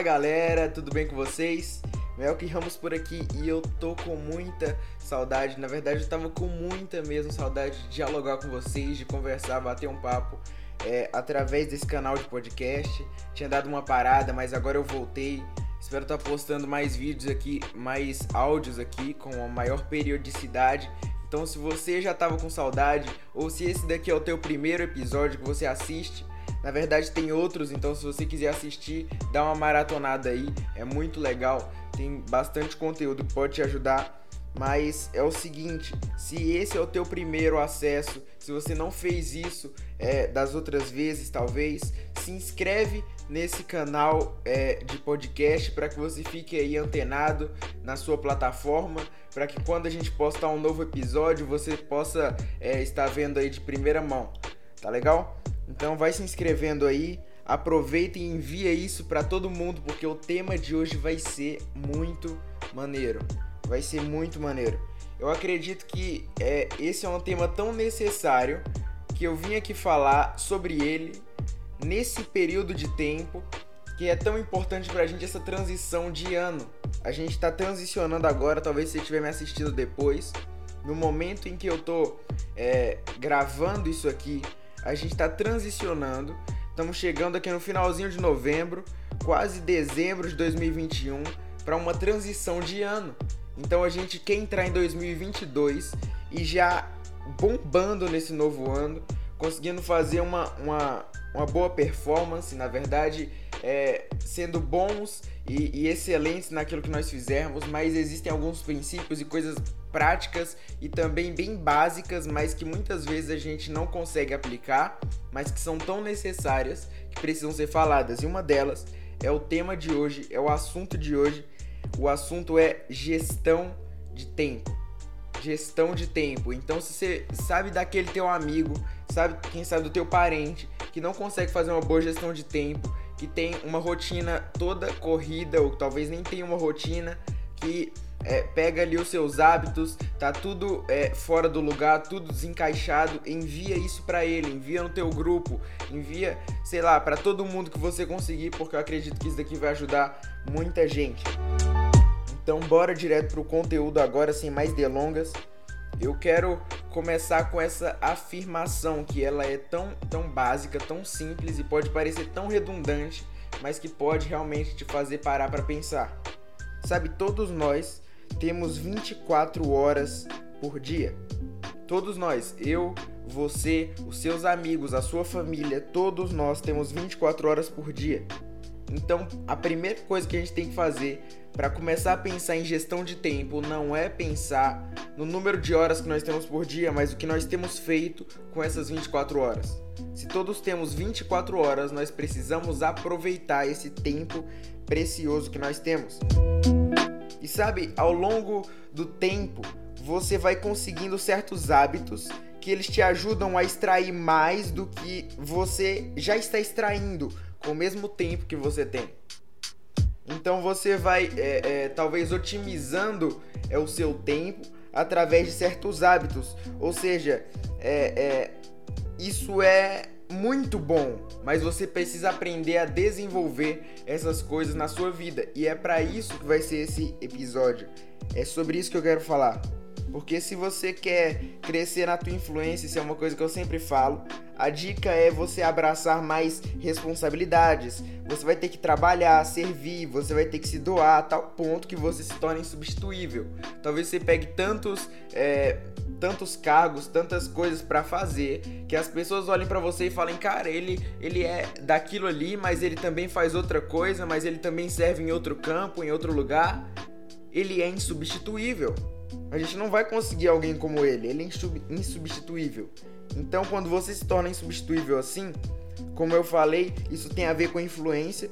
Fala galera, tudo bem com vocês? Melky Ramos por aqui e eu tô com muita saudade, na verdade eu tava com muita mesmo saudade de dialogar com vocês, de conversar, bater um papo é, através desse canal de podcast. Tinha dado uma parada, mas agora eu voltei. Espero estar tá postando mais vídeos aqui, mais áudios aqui com a maior periodicidade. Então, se você já estava com saudade, ou se esse daqui é o teu primeiro episódio que você assiste, na verdade tem outros, então se você quiser assistir, dá uma maratonada aí, é muito legal, tem bastante conteúdo que pode te ajudar. Mas é o seguinte, se esse é o teu primeiro acesso, se você não fez isso é, das outras vezes, talvez, se inscreve nesse canal é, de podcast para que você fique aí antenado na sua plataforma, para que quando a gente postar um novo episódio você possa é, estar vendo aí de primeira mão, tá legal? Então vai se inscrevendo aí, aproveita e envia isso para todo mundo porque o tema de hoje vai ser muito maneiro. Vai ser muito maneiro. Eu acredito que é, esse é um tema tão necessário que eu vim aqui falar sobre ele nesse período de tempo que é tão importante pra gente essa transição de ano. A gente tá transicionando agora, talvez você estiver me assistindo depois. No momento em que eu tô é, gravando isso aqui, a gente está transicionando. Estamos chegando aqui no finalzinho de novembro, quase dezembro de 2021, para uma transição de ano. Então a gente quer entrar em 2022 e já bombando nesse novo ano, conseguindo fazer uma, uma, uma boa performance, na verdade, é, sendo bons e, e, excelentes naquilo que nós fizermos, mas existem alguns princípios e coisas práticas e também bem básicas, mas que muitas vezes a gente não consegue aplicar, mas que são tão necessárias que precisam ser faladas. E uma delas é o tema de hoje, é o assunto de hoje. O assunto é gestão de tempo. Gestão de tempo. Então, se você sabe daquele teu amigo, sabe, quem sabe do teu parente que não consegue fazer uma boa gestão de tempo, que tem uma rotina toda corrida ou talvez nem tenha uma rotina, que é, pega ali os seus hábitos, tá tudo é, fora do lugar, tudo desencaixado, envia isso para ele, envia no teu grupo, envia, sei lá, para todo mundo que você conseguir, porque eu acredito que isso daqui vai ajudar muita gente. Então, bora direto pro conteúdo agora, sem mais delongas. Eu quero começar com essa afirmação que ela é tão, tão básica, tão simples e pode parecer tão redundante, mas que pode realmente te fazer parar para pensar. Sabe, todos nós temos 24 horas por dia. Todos nós, eu, você, os seus amigos, a sua família, todos nós temos 24 horas por dia. Então, a primeira coisa que a gente tem que fazer para começar a pensar em gestão de tempo não é pensar no número de horas que nós temos por dia, mas o que nós temos feito com essas 24 horas. Se todos temos 24 horas, nós precisamos aproveitar esse tempo precioso que nós temos. E sabe, ao longo do tempo, você vai conseguindo certos hábitos que eles te ajudam a extrair mais do que você já está extraindo com o mesmo tempo que você tem. Então você vai é, é, talvez otimizando é, o seu tempo através de certos hábitos. Ou seja, é, é isso é muito bom, mas você precisa aprender a desenvolver essas coisas na sua vida. E é para isso que vai ser esse episódio. É sobre isso que eu quero falar. Porque se você quer crescer na tua influência, isso é uma coisa que eu sempre falo, a dica é você abraçar mais responsabilidades. Você vai ter que trabalhar, servir, você vai ter que se doar a tal ponto que você se torne insubstituível. Talvez você pegue tantos, é, tantos cargos, tantas coisas para fazer, que as pessoas olhem para você e falem, cara, ele, ele é daquilo ali, mas ele também faz outra coisa, mas ele também serve em outro campo, em outro lugar. Ele é insubstituível. A gente não vai conseguir alguém como ele, ele é insubstituível. Então, quando você se torna insubstituível assim, como eu falei, isso tem a ver com influência.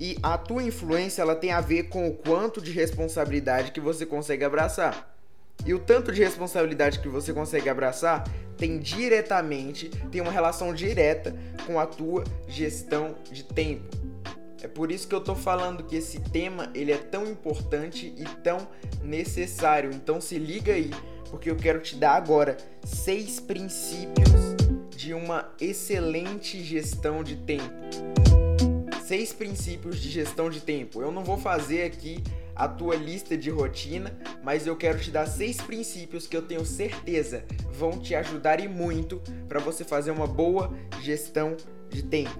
E a tua influência ela tem a ver com o quanto de responsabilidade que você consegue abraçar. E o tanto de responsabilidade que você consegue abraçar tem diretamente, tem uma relação direta com a tua gestão de tempo. É por isso que eu tô falando que esse tema ele é tão importante e tão necessário. Então se liga aí, porque eu quero te dar agora seis princípios de uma excelente gestão de tempo. seis princípios de gestão de tempo. Eu não vou fazer aqui a tua lista de rotina, mas eu quero te dar seis princípios que eu tenho certeza vão te ajudar e muito para você fazer uma boa gestão de tempo.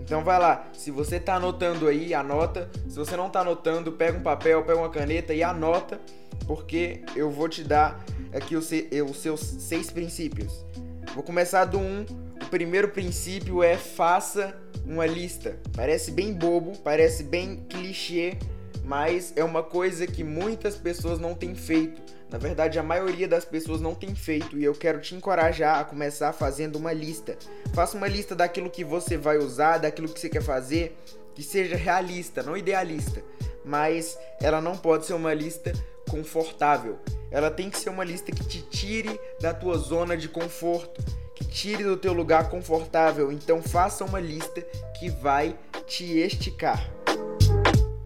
Então vai lá, se você está anotando aí, anota. Se você não está anotando, pega um papel, pega uma caneta e anota, porque eu vou te dar aqui os, os seus seis princípios. Vou começar do um. O primeiro princípio é faça uma lista. Parece bem bobo, parece bem clichê, mas é uma coisa que muitas pessoas não têm feito. Na verdade, a maioria das pessoas não tem feito e eu quero te encorajar a começar fazendo uma lista. Faça uma lista daquilo que você vai usar, daquilo que você quer fazer, que seja realista, não idealista, mas ela não pode ser uma lista confortável. Ela tem que ser uma lista que te tire da tua zona de conforto, que tire do teu lugar confortável. Então faça uma lista que vai te esticar.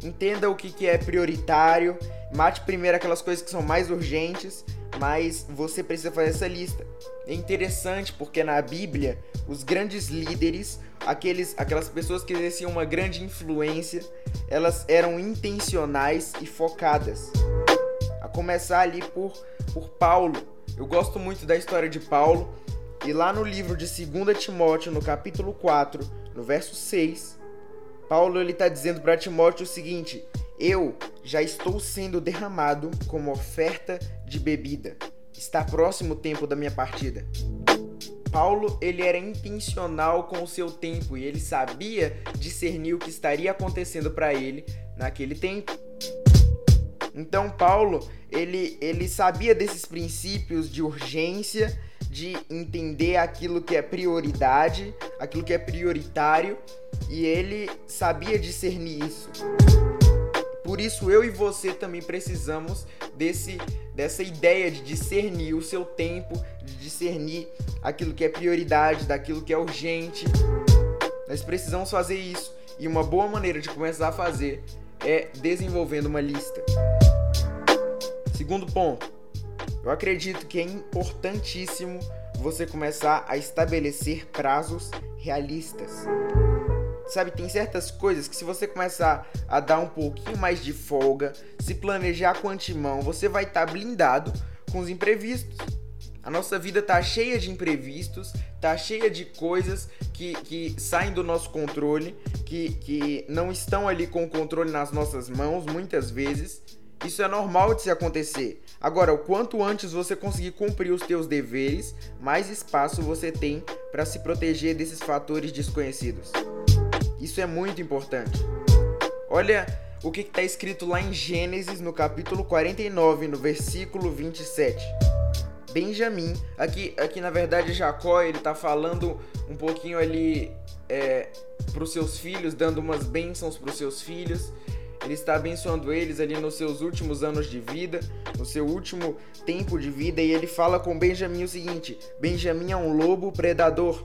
Entenda o que, que é prioritário, mate primeiro aquelas coisas que são mais urgentes, mas você precisa fazer essa lista. É interessante porque na Bíblia, os grandes líderes, aqueles, aquelas pessoas que exerciam uma grande influência, elas eram intencionais e focadas. A começar ali por, por Paulo. Eu gosto muito da história de Paulo. E lá no livro de 2 Timóteo, no capítulo 4, no verso 6, Paulo ele está dizendo para Timóteo o seguinte: Eu já estou sendo derramado como oferta de bebida. Está próximo o tempo da minha partida. Paulo ele era intencional com o seu tempo e ele sabia discernir o que estaria acontecendo para ele naquele tempo. Então Paulo ele, ele sabia desses princípios de urgência, de entender aquilo que é prioridade, aquilo que é prioritário e ele sabia discernir isso. Por isso eu e você também precisamos desse dessa ideia de discernir o seu tempo, de discernir aquilo que é prioridade, daquilo que é urgente. Nós precisamos fazer isso e uma boa maneira de começar a fazer é desenvolvendo uma lista. Segundo ponto, eu acredito que é importantíssimo você começar a estabelecer prazos realistas. Sabe, tem certas coisas que se você começar a dar um pouquinho mais de folga, se planejar com antemão, você vai estar tá blindado com os imprevistos. A nossa vida tá cheia de imprevistos, tá cheia de coisas que, que saem do nosso controle, que, que não estão ali com o controle nas nossas mãos muitas vezes. Isso é normal de se acontecer. Agora, o quanto antes você conseguir cumprir os teus deveres, mais espaço você tem para se proteger desses fatores desconhecidos. Isso é muito importante. Olha o que está escrito lá em Gênesis, no capítulo 49, no versículo 27. Benjamim, aqui, aqui na verdade Jacó, ele está falando um pouquinho ali é, para os seus filhos, dando umas bênçãos para os seus filhos. Ele está abençoando eles ali nos seus últimos anos de vida, no seu último tempo de vida, e ele fala com Benjamim o seguinte: Benjamim é um lobo predador.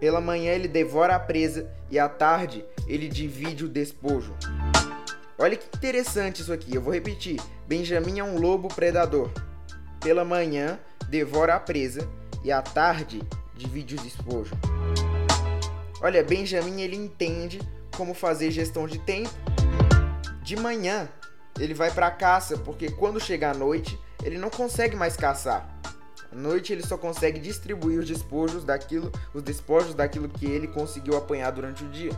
Pela manhã ele devora a presa e à tarde ele divide o despojo. Olha que interessante isso aqui, eu vou repetir. Benjamim é um lobo predador. Pela manhã devora a presa e à tarde divide o despojo. Olha, Benjamim ele entende como fazer gestão de tempo. De manhã ele vai para caça, porque quando chega a noite, ele não consegue mais caçar. À noite ele só consegue distribuir os despojos daquilo, os despojos daquilo que ele conseguiu apanhar durante o dia.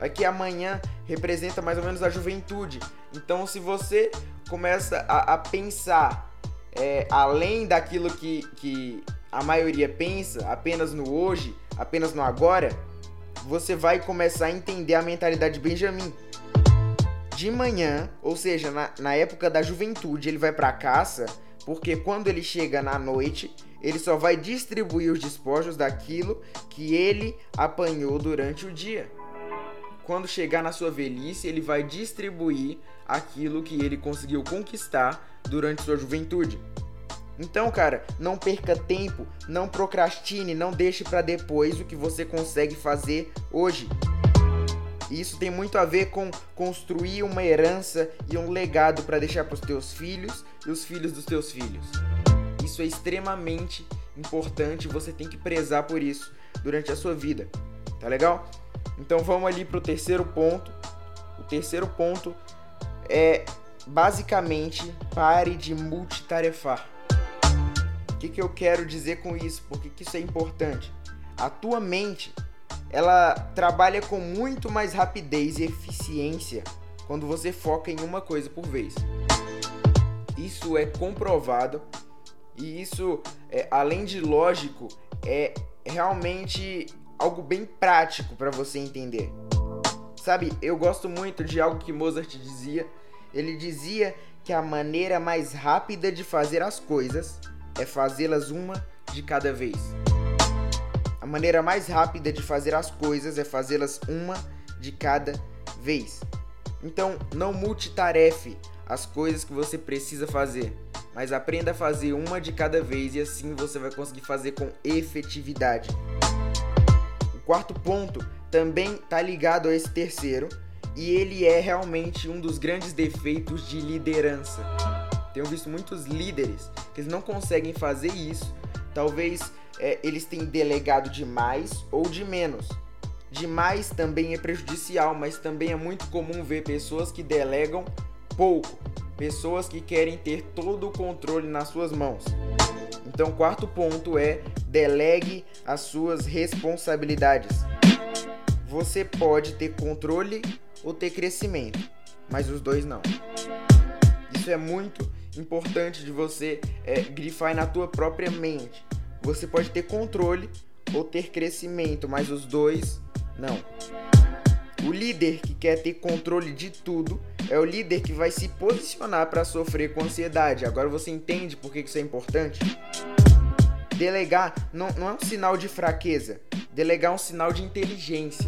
Aqui amanhã representa mais ou menos a juventude. Então, se você começa a, a pensar é, além daquilo que, que a maioria pensa, apenas no hoje, apenas no agora, você vai começar a entender a mentalidade de Benjamin. De manhã, ou seja, na, na época da juventude, ele vai para caça porque quando ele chega na noite, ele só vai distribuir os despojos daquilo que ele apanhou durante o dia. Quando chegar na sua velhice, ele vai distribuir aquilo que ele conseguiu conquistar durante sua juventude. Então, cara, não perca tempo, não procrastine, não deixe para depois o que você consegue fazer hoje. E isso tem muito a ver com construir uma herança e um legado para deixar para os teus filhos e os filhos dos teus filhos. Isso é extremamente importante, você tem que prezar por isso durante a sua vida. Tá legal? Então vamos ali para o terceiro ponto. O terceiro ponto é basicamente pare de multitarefar. O que, que eu quero dizer com isso? Por que, que isso é importante? A tua mente ela trabalha com muito mais rapidez e eficiência quando você foca em uma coisa por vez. Isso é comprovado e isso, é, além de lógico, é realmente algo bem prático para você entender. Sabe, eu gosto muito de algo que Mozart dizia. Ele dizia que a maneira mais rápida de fazer as coisas é fazê-las uma de cada vez. Maneira mais rápida de fazer as coisas é fazê-las uma de cada vez. Então, não multitarefe as coisas que você precisa fazer, mas aprenda a fazer uma de cada vez e assim você vai conseguir fazer com efetividade. O quarto ponto também está ligado a esse terceiro e ele é realmente um dos grandes defeitos de liderança. Tenho visto muitos líderes que não conseguem fazer isso, talvez é, eles têm delegado de mais ou de menos. Demais também é prejudicial, mas também é muito comum ver pessoas que delegam pouco, pessoas que querem ter todo o controle nas suas mãos. Então, quarto ponto é delegue as suas responsabilidades. Você pode ter controle ou ter crescimento, mas os dois não. Isso é muito importante de você é, grifar na tua própria mente. Você pode ter controle ou ter crescimento, mas os dois não. O líder que quer ter controle de tudo é o líder que vai se posicionar para sofrer com ansiedade. Agora você entende por que isso é importante? Delegar não, não é um sinal de fraqueza, delegar é um sinal de inteligência.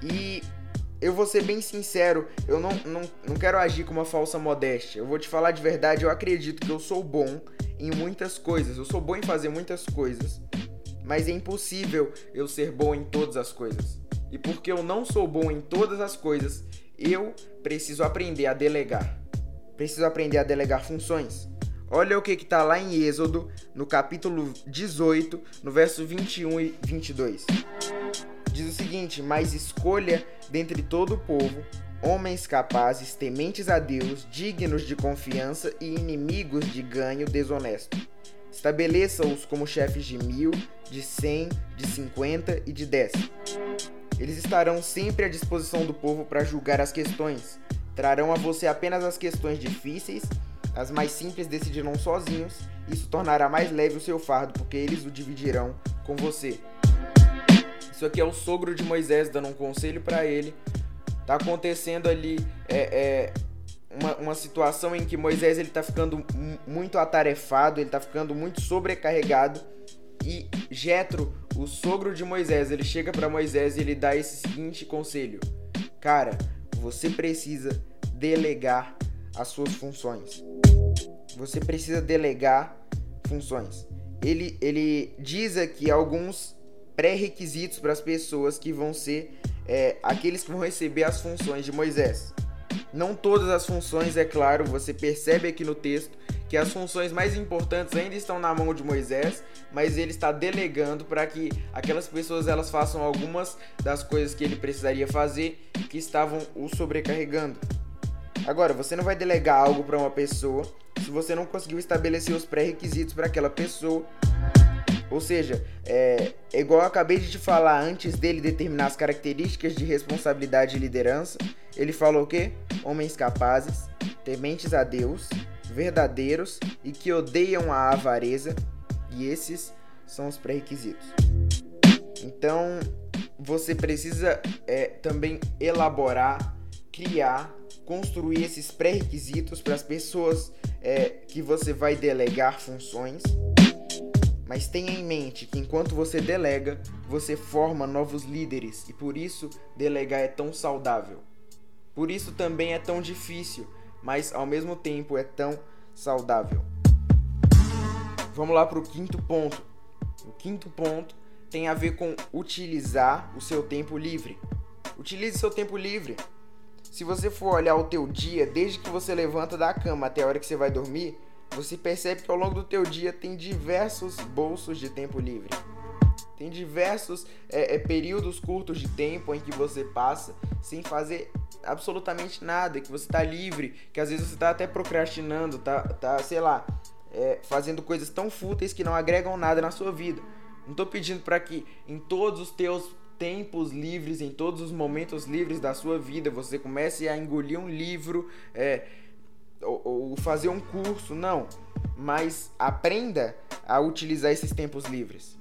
E eu vou ser bem sincero, eu não, não, não quero agir com uma falsa modéstia. Eu vou te falar de verdade, eu acredito que eu sou bom em muitas coisas. Eu sou bom em fazer muitas coisas, mas é impossível eu ser bom em todas as coisas. E porque eu não sou bom em todas as coisas, eu preciso aprender a delegar. Preciso aprender a delegar funções. Olha o que está lá em Êxodo, no capítulo 18, no verso 21 e 22. Diz o seguinte: Mas escolha dentre todo o povo homens capazes, tementes a Deus, dignos de confiança e inimigos de ganho desonesto. Estabeleça-os como chefes de mil, de cem, de cinquenta e de dez. Eles estarão sempre à disposição do povo para julgar as questões. Trarão a você apenas as questões difíceis, as mais simples decidirão sozinhos. Isso tornará mais leve o seu fardo, porque eles o dividirão com você. Isso aqui é o sogro de Moisés dando um conselho para ele tá acontecendo ali é, é, uma, uma situação em que Moisés ele tá ficando muito atarefado, ele tá ficando muito sobrecarregado e Jetro, o sogro de Moisés, ele chega para Moisés e ele dá esse seguinte conselho: Cara, você precisa delegar as suas funções. Você precisa delegar funções. Ele, ele diz aqui alguns pré-requisitos para as pessoas que vão ser é, aqueles que vão receber as funções de Moisés. Não todas as funções, é claro, você percebe aqui no texto que as funções mais importantes ainda estão na mão de Moisés, mas ele está delegando para que aquelas pessoas elas façam algumas das coisas que ele precisaria fazer que estavam o sobrecarregando. Agora, você não vai delegar algo para uma pessoa se você não conseguiu estabelecer os pré-requisitos para aquela pessoa ou seja, é, é igual eu acabei de te falar antes dele determinar as características de responsabilidade e liderança. Ele falou o quê? Homens capazes, tementes a Deus, verdadeiros e que odeiam a avareza. E esses são os pré-requisitos. Então, você precisa é, também elaborar, criar, construir esses pré-requisitos para as pessoas é, que você vai delegar funções mas tenha em mente que enquanto você delega, você forma novos líderes e por isso delegar é tão saudável. Por isso também é tão difícil, mas ao mesmo tempo é tão saudável. Vamos lá para o quinto ponto. O quinto ponto tem a ver com utilizar o seu tempo livre. Utilize seu tempo livre. Se você for olhar o teu dia, desde que você levanta da cama até a hora que você vai dormir, você percebe que ao longo do teu dia tem diversos bolsos de tempo livre. Tem diversos é, é, períodos curtos de tempo em que você passa sem fazer absolutamente nada, que você tá livre, que às vezes você tá até procrastinando, tá, tá sei lá, é, fazendo coisas tão fúteis que não agregam nada na sua vida. Não tô pedindo para que em todos os teus tempos livres, em todos os momentos livres da sua vida, você comece a engolir um livro, é, ou, ou fazer um curso, não. Mas aprenda a utilizar esses tempos livres.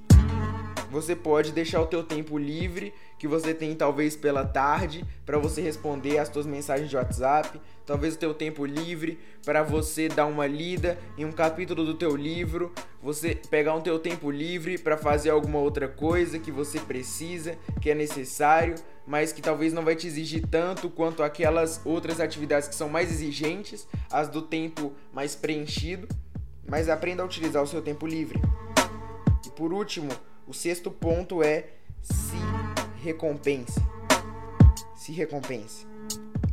Você pode deixar o teu tempo livre que você tem talvez pela tarde para você responder as suas mensagens de WhatsApp, talvez o teu tempo livre para você dar uma lida em um capítulo do teu livro, você pegar um teu tempo livre para fazer alguma outra coisa que você precisa, que é necessário, mas que talvez não vai te exigir tanto quanto aquelas outras atividades que são mais exigentes, as do tempo mais preenchido, mas aprenda a utilizar o seu tempo livre. E por último, o sexto ponto é se recompense. Se recompense.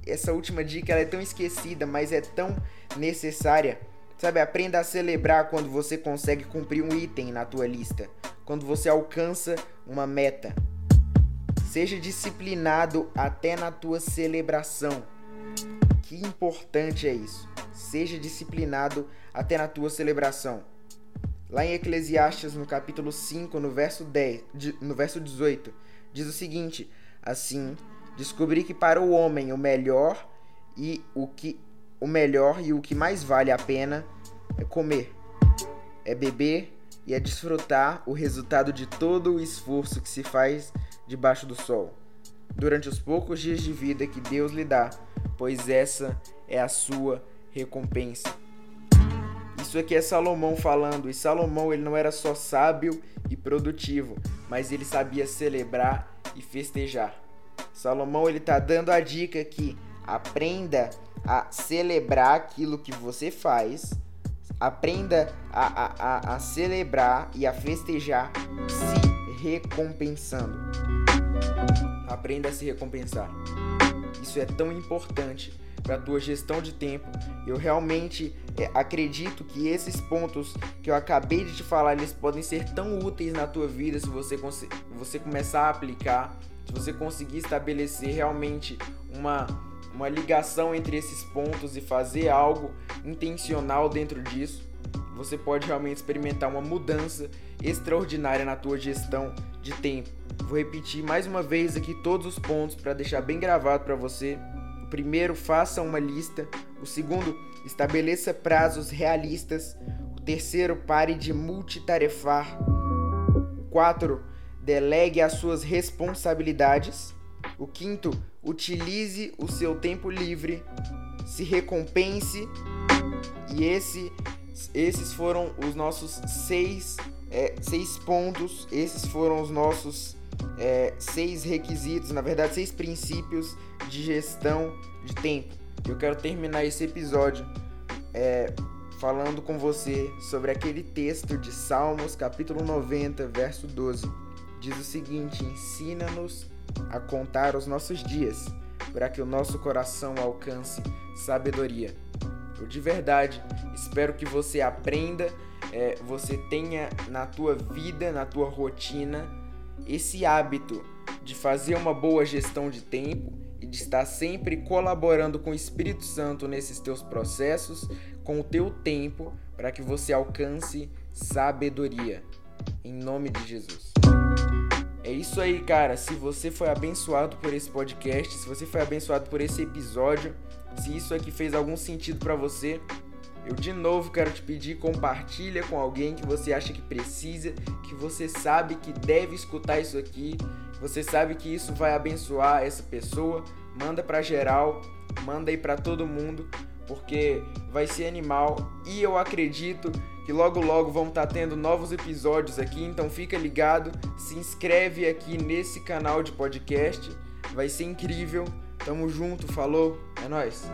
Essa última dica é tão esquecida, mas é tão necessária. Sabe, aprenda a celebrar quando você consegue cumprir um item na tua lista, quando você alcança uma meta. Seja disciplinado até na tua celebração. Que importante é isso. Seja disciplinado até na tua celebração. Lá em Eclesiastes, no capítulo 5, no verso, 10, no verso 18, diz o seguinte: Assim, descobri que para o homem o melhor e o que o melhor e o que mais vale a pena é comer, é beber e é desfrutar o resultado de todo o esforço que se faz debaixo do sol, durante os poucos dias de vida que Deus lhe dá, pois essa é a sua recompensa. Isso aqui é Salomão falando, e Salomão ele não era só sábio e produtivo, mas ele sabia celebrar e festejar. Salomão ele tá dando a dica que aprenda a celebrar aquilo que você faz, aprenda a, a, a, a celebrar e a festejar se recompensando. Aprenda a se recompensar. Isso é tão importante para a tua gestão de tempo. Eu realmente é, acredito que esses pontos que eu acabei de te falar, eles podem ser tão úteis na tua vida se você, você começar a aplicar, se você conseguir estabelecer realmente uma, uma ligação entre esses pontos e fazer algo intencional dentro disso, você pode realmente experimentar uma mudança extraordinária na tua gestão de tempo. Vou repetir mais uma vez aqui todos os pontos para deixar bem gravado para você primeiro, faça uma lista. O segundo, estabeleça prazos realistas. O terceiro, pare de multitarefar. O quatro, delegue as suas responsabilidades. O quinto, utilize o seu tempo livre. Se recompense. E esse, esses foram os nossos seis, é, seis pontos. Esses foram os nossos é, seis requisitos, na verdade, seis princípios de gestão de tempo. Eu quero terminar esse episódio é, falando com você sobre aquele texto de Salmos, capítulo 90, verso 12. Diz o seguinte: Ensina-nos a contar os nossos dias, para que o nosso coração alcance sabedoria. Eu de verdade espero que você aprenda, é, você tenha na tua vida, na tua rotina, esse hábito de fazer uma boa gestão de tempo e de estar sempre colaborando com o Espírito Santo nesses teus processos, com o teu tempo, para que você alcance sabedoria. Em nome de Jesus. É isso aí, cara. Se você foi abençoado por esse podcast, se você foi abençoado por esse episódio, se isso aqui fez algum sentido para você, eu de novo quero te pedir, compartilha com alguém que você acha que precisa, que você sabe que deve escutar isso aqui, você sabe que isso vai abençoar essa pessoa, manda para geral, manda aí para todo mundo, porque vai ser animal e eu acredito que logo logo vão estar tá tendo novos episódios aqui, então fica ligado, se inscreve aqui nesse canal de podcast, vai ser incrível. Tamo junto, falou, é nós.